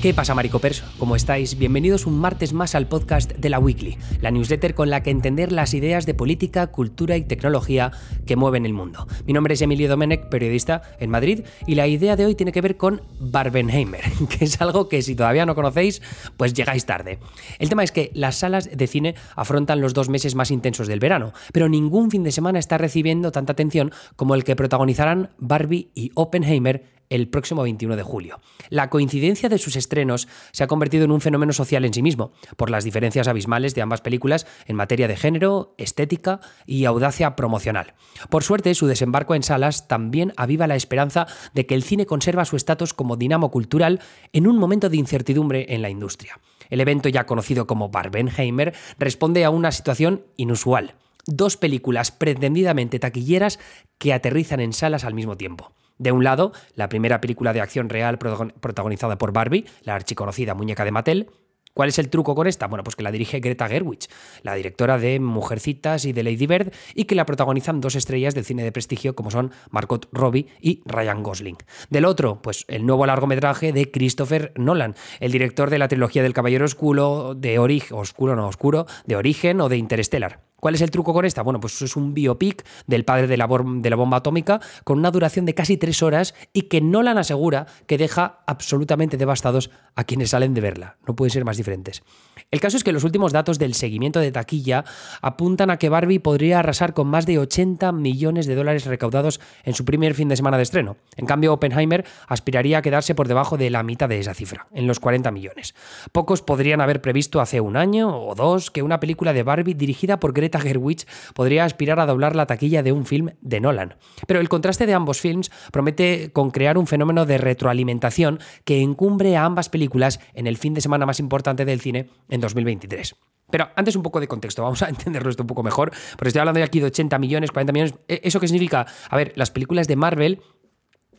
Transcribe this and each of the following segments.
¿Qué pasa, Maricopers? ¿Cómo estáis? Bienvenidos un martes más al podcast de la Weekly, la newsletter con la que entender las ideas de política, cultura y tecnología que mueven el mundo. Mi nombre es Emilio Domenech, periodista en Madrid, y la idea de hoy tiene que ver con Barbenheimer, que es algo que si todavía no conocéis, pues llegáis tarde. El tema es que las salas de cine afrontan los dos meses más intensos del verano, pero ningún fin de semana está recibiendo tanta atención como el que protagonizarán Barbie y Oppenheimer el próximo 21 de julio. La coincidencia de sus estrenos se ha convertido en un fenómeno social en sí mismo, por las diferencias abismales de ambas películas en materia de género, estética y audacia promocional. Por suerte, su desembarco en salas también aviva la esperanza de que el cine conserva su estatus como dinamo cultural en un momento de incertidumbre en la industria. El evento ya conocido como Barbenheimer responde a una situación inusual. Dos películas pretendidamente taquilleras que aterrizan en salas al mismo tiempo. De un lado, la primera película de acción real protagonizada por Barbie, la archiconocida muñeca de Mattel, ¿Cuál es el truco con esta? Bueno, pues que la dirige Greta Gerwig, la directora de Mujercitas y de Lady Bird, y que la protagonizan dos estrellas del cine de prestigio como son Margot Robbie y Ryan Gosling. Del otro, pues el nuevo largometraje de Christopher Nolan, el director de la trilogía del Caballero Oscuro, de Origen, Oscuro de Origen o de Interstellar. ¿Cuál es el truco con esta? Bueno, pues es un biopic del padre de la, bomba atómica con una duración de casi tres horas y que Nolan asegura que deja absolutamente devastados a quienes salen de verla. No pueden ser más diferentes. El caso es que los últimos datos del seguimiento de taquilla apuntan a que Barbie podría arrasar con más de 80 millones de dólares recaudados en su primer fin de semana de estreno. En cambio, Oppenheimer aspiraría a quedarse por debajo de la mitad de esa cifra, en los 40 millones. Pocos podrían haber previsto hace un año o dos que una película de Barbie dirigida por Greta Gerwig podría aspirar a doblar la taquilla de un film de Nolan. Pero el contraste de ambos films promete con crear un fenómeno de retroalimentación que encumbre a ambas películas en el fin de semana más importante del cine en 2023. Pero antes un poco de contexto, vamos a entenderlo esto un poco mejor, porque estoy hablando de aquí de 80 millones, 40 millones. ¿E-, ¿Eso qué significa? A ver, las películas de Marvel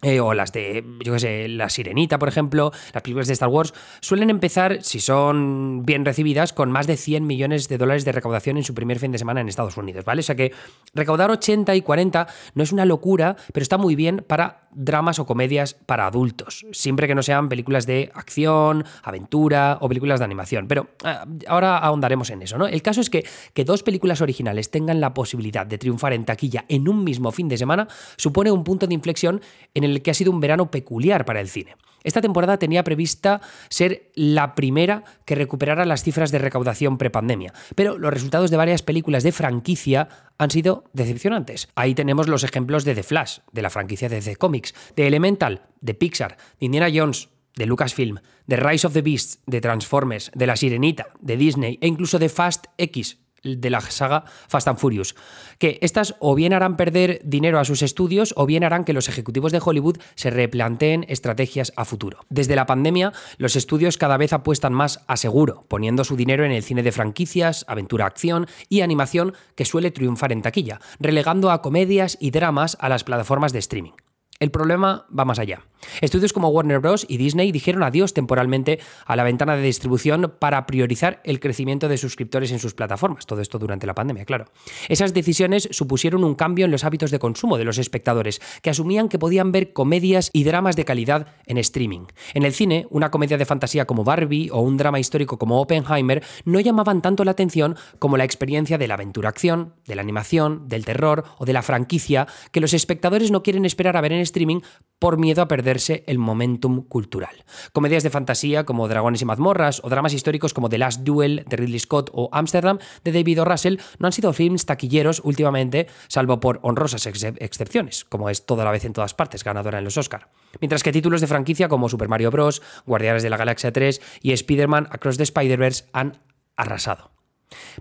eh, o las de, yo qué sé, La Sirenita, por ejemplo, las películas de Star Wars, suelen empezar, si son bien recibidas, con más de 100 millones de dólares de recaudación en su primer fin de semana en Estados Unidos, ¿vale? O sea que recaudar 80 y 40 no es una locura, pero está muy bien para dramas o comedias para adultos, siempre que no sean películas de acción, aventura o películas de animación. Pero ah, ahora ahondaremos en eso, ¿no? El caso es que que dos películas originales tengan la posibilidad de triunfar en taquilla en un mismo fin de semana supone un punto de inflexión en el el que ha sido un verano peculiar para el cine. Esta temporada tenía prevista ser la primera que recuperara las cifras de recaudación prepandemia, pero los resultados de varias películas de franquicia han sido decepcionantes. Ahí tenemos los ejemplos de The Flash, de la franquicia de The Comics, de Elemental, de Pixar, de Indiana Jones, de Lucasfilm, de Rise of the Beasts, de Transformers, de La Sirenita, de Disney e incluso de Fast X, de la saga Fast and Furious, que estas o bien harán perder dinero a sus estudios o bien harán que los ejecutivos de Hollywood se replanteen estrategias a futuro. Desde la pandemia, los estudios cada vez apuestan más a seguro, poniendo su dinero en el cine de franquicias, aventura acción y animación que suele triunfar en taquilla, relegando a comedias y dramas a las plataformas de streaming. El problema va más allá. Estudios como Warner Bros. y Disney dijeron adiós temporalmente a la ventana de distribución para priorizar el crecimiento de suscriptores en sus plataformas. Todo esto durante la pandemia, claro. Esas decisiones supusieron un cambio en los hábitos de consumo de los espectadores, que asumían que podían ver comedias y dramas de calidad en streaming. En el cine, una comedia de fantasía como Barbie o un drama histórico como Oppenheimer no llamaban tanto la atención como la experiencia de la aventura-acción, de la animación, del terror o de la franquicia que los espectadores no quieren esperar a ver en streaming por miedo a perderse el momentum cultural. Comedias de fantasía como Dragones y mazmorras o dramas históricos como The Last Duel de Ridley Scott o Amsterdam de David o. Russell no han sido films taquilleros últimamente, salvo por honrosas excepciones, como es toda la vez en todas partes, ganadora en los Oscar. Mientras que títulos de franquicia como Super Mario Bros., Guardianes de la Galaxia 3 y Spider-Man Across the Spider-Verse han arrasado.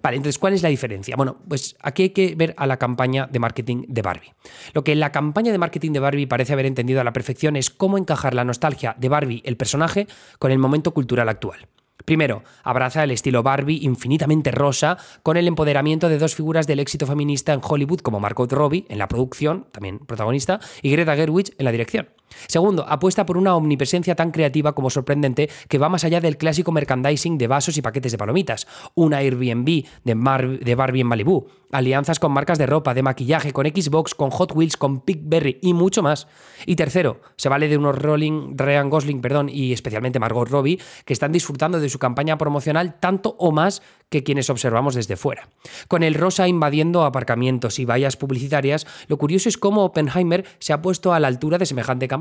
Vale, entonces, ¿cuál es la diferencia? Bueno, pues aquí hay que ver a la campaña de marketing de Barbie. Lo que la campaña de marketing de Barbie parece haber entendido a la perfección es cómo encajar la nostalgia de Barbie, el personaje, con el momento cultural actual. Primero, abraza el estilo Barbie infinitamente rosa con el empoderamiento de dos figuras del éxito feminista en Hollywood como Margot Robbie en la producción, también protagonista, y Greta Gerwig en la dirección. Segundo, apuesta por una omnipresencia tan creativa como sorprendente que va más allá del clásico merchandising de vasos y paquetes de palomitas, un Airbnb de, de Barbie en Malibu, alianzas con marcas de ropa, de maquillaje, con Xbox, con Hot Wheels, con Pickberry y mucho más. Y tercero, se vale de unos Rolling, Ryan Gosling, perdón, y especialmente Margot Robbie, que están disfrutando de su campaña promocional tanto o más que quienes observamos desde fuera. Con el rosa invadiendo aparcamientos y vallas publicitarias, lo curioso es cómo Oppenheimer se ha puesto a la altura de semejante campaña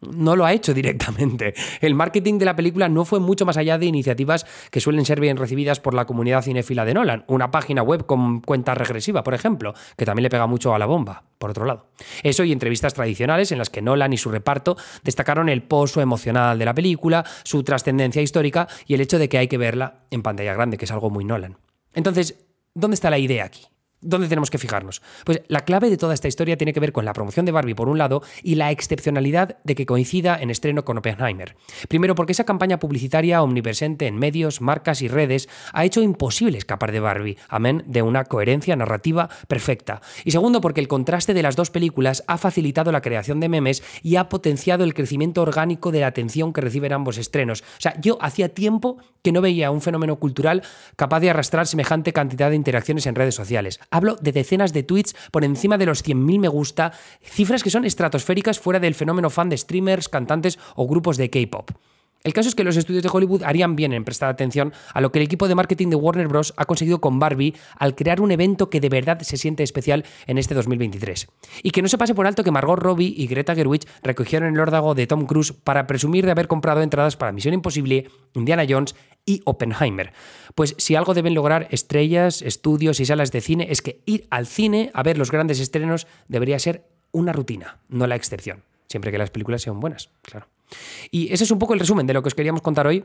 no lo ha hecho directamente. El marketing de la película no fue mucho más allá de iniciativas que suelen ser bien recibidas por la comunidad cinéfila de Nolan. Una página web con cuenta regresiva, por ejemplo, que también le pega mucho a la bomba, por otro lado. Eso y entrevistas tradicionales en las que Nolan y su reparto destacaron el pozo emocional de la película, su trascendencia histórica y el hecho de que hay que verla en pantalla grande, que es algo muy Nolan. Entonces, ¿dónde está la idea aquí? ¿Dónde tenemos que fijarnos? Pues la clave de toda esta historia tiene que ver con la promoción de Barbie por un lado y la excepcionalidad de que coincida en estreno con Oppenheimer. Primero porque esa campaña publicitaria omnipresente en medios, marcas y redes ha hecho imposible escapar de Barbie, amén de una coherencia narrativa perfecta. Y segundo porque el contraste de las dos películas ha facilitado la creación de memes y ha potenciado el crecimiento orgánico de la atención que reciben ambos estrenos. O sea, yo hacía tiempo que no veía un fenómeno cultural capaz de arrastrar semejante cantidad de interacciones en redes sociales. Hablo de decenas de tweets por encima de los 100.000 me gusta, cifras que son estratosféricas fuera del fenómeno fan de streamers, cantantes o grupos de K-pop. El caso es que los estudios de Hollywood harían bien en prestar atención a lo que el equipo de marketing de Warner Bros. ha conseguido con Barbie al crear un evento que de verdad se siente especial en este 2023. Y que no se pase por alto que Margot Robbie y Greta Gerwig recogieron el órdago de Tom Cruise para presumir de haber comprado entradas para Misión Imposible, Indiana Jones y Oppenheimer. Pues si algo deben lograr estrellas, estudios y salas de cine es que ir al cine a ver los grandes estrenos debería ser una rutina, no la excepción. Siempre que las películas sean buenas, claro. Y ese es un poco el resumen de lo que os queríamos contar hoy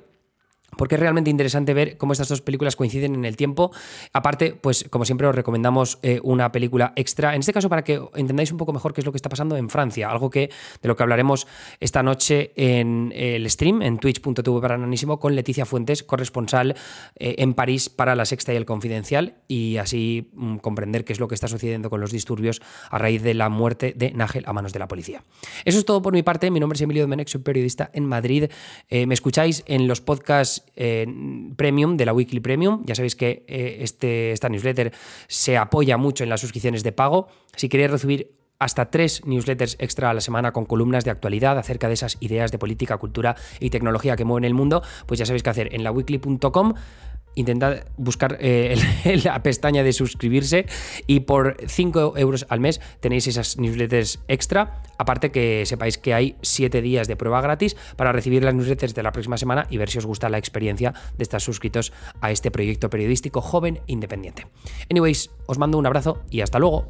porque es realmente interesante ver cómo estas dos películas coinciden en el tiempo. Aparte, pues como siempre os recomendamos eh, una película extra, en este caso para que entendáis un poco mejor qué es lo que está pasando en Francia, algo que de lo que hablaremos esta noche en el stream en twitch.tv para Ananísimo con Leticia Fuentes, corresponsal eh, en París para La Sexta y el Confidencial y así mm, comprender qué es lo que está sucediendo con los disturbios a raíz de la muerte de Nájel a manos de la policía. Eso es todo por mi parte, mi nombre es Emilio Domenech, soy periodista en Madrid. Eh, me escucháis en los podcasts eh, premium, de la Weekly Premium. Ya sabéis que eh, este, esta newsletter se apoya mucho en las suscripciones de pago. Si queréis recibir hasta tres newsletters extra a la semana con columnas de actualidad acerca de esas ideas de política, cultura y tecnología que mueven el mundo, pues ya sabéis qué hacer en la weekly.com intentad buscar eh, la pestaña de suscribirse y por 5 euros al mes tenéis esas newsletters extra. Aparte que sepáis que hay 7 días de prueba gratis para recibir las newsletters de la próxima semana y ver si os gusta la experiencia de estar suscritos a este proyecto periodístico joven e independiente. Anyways, os mando un abrazo y hasta luego.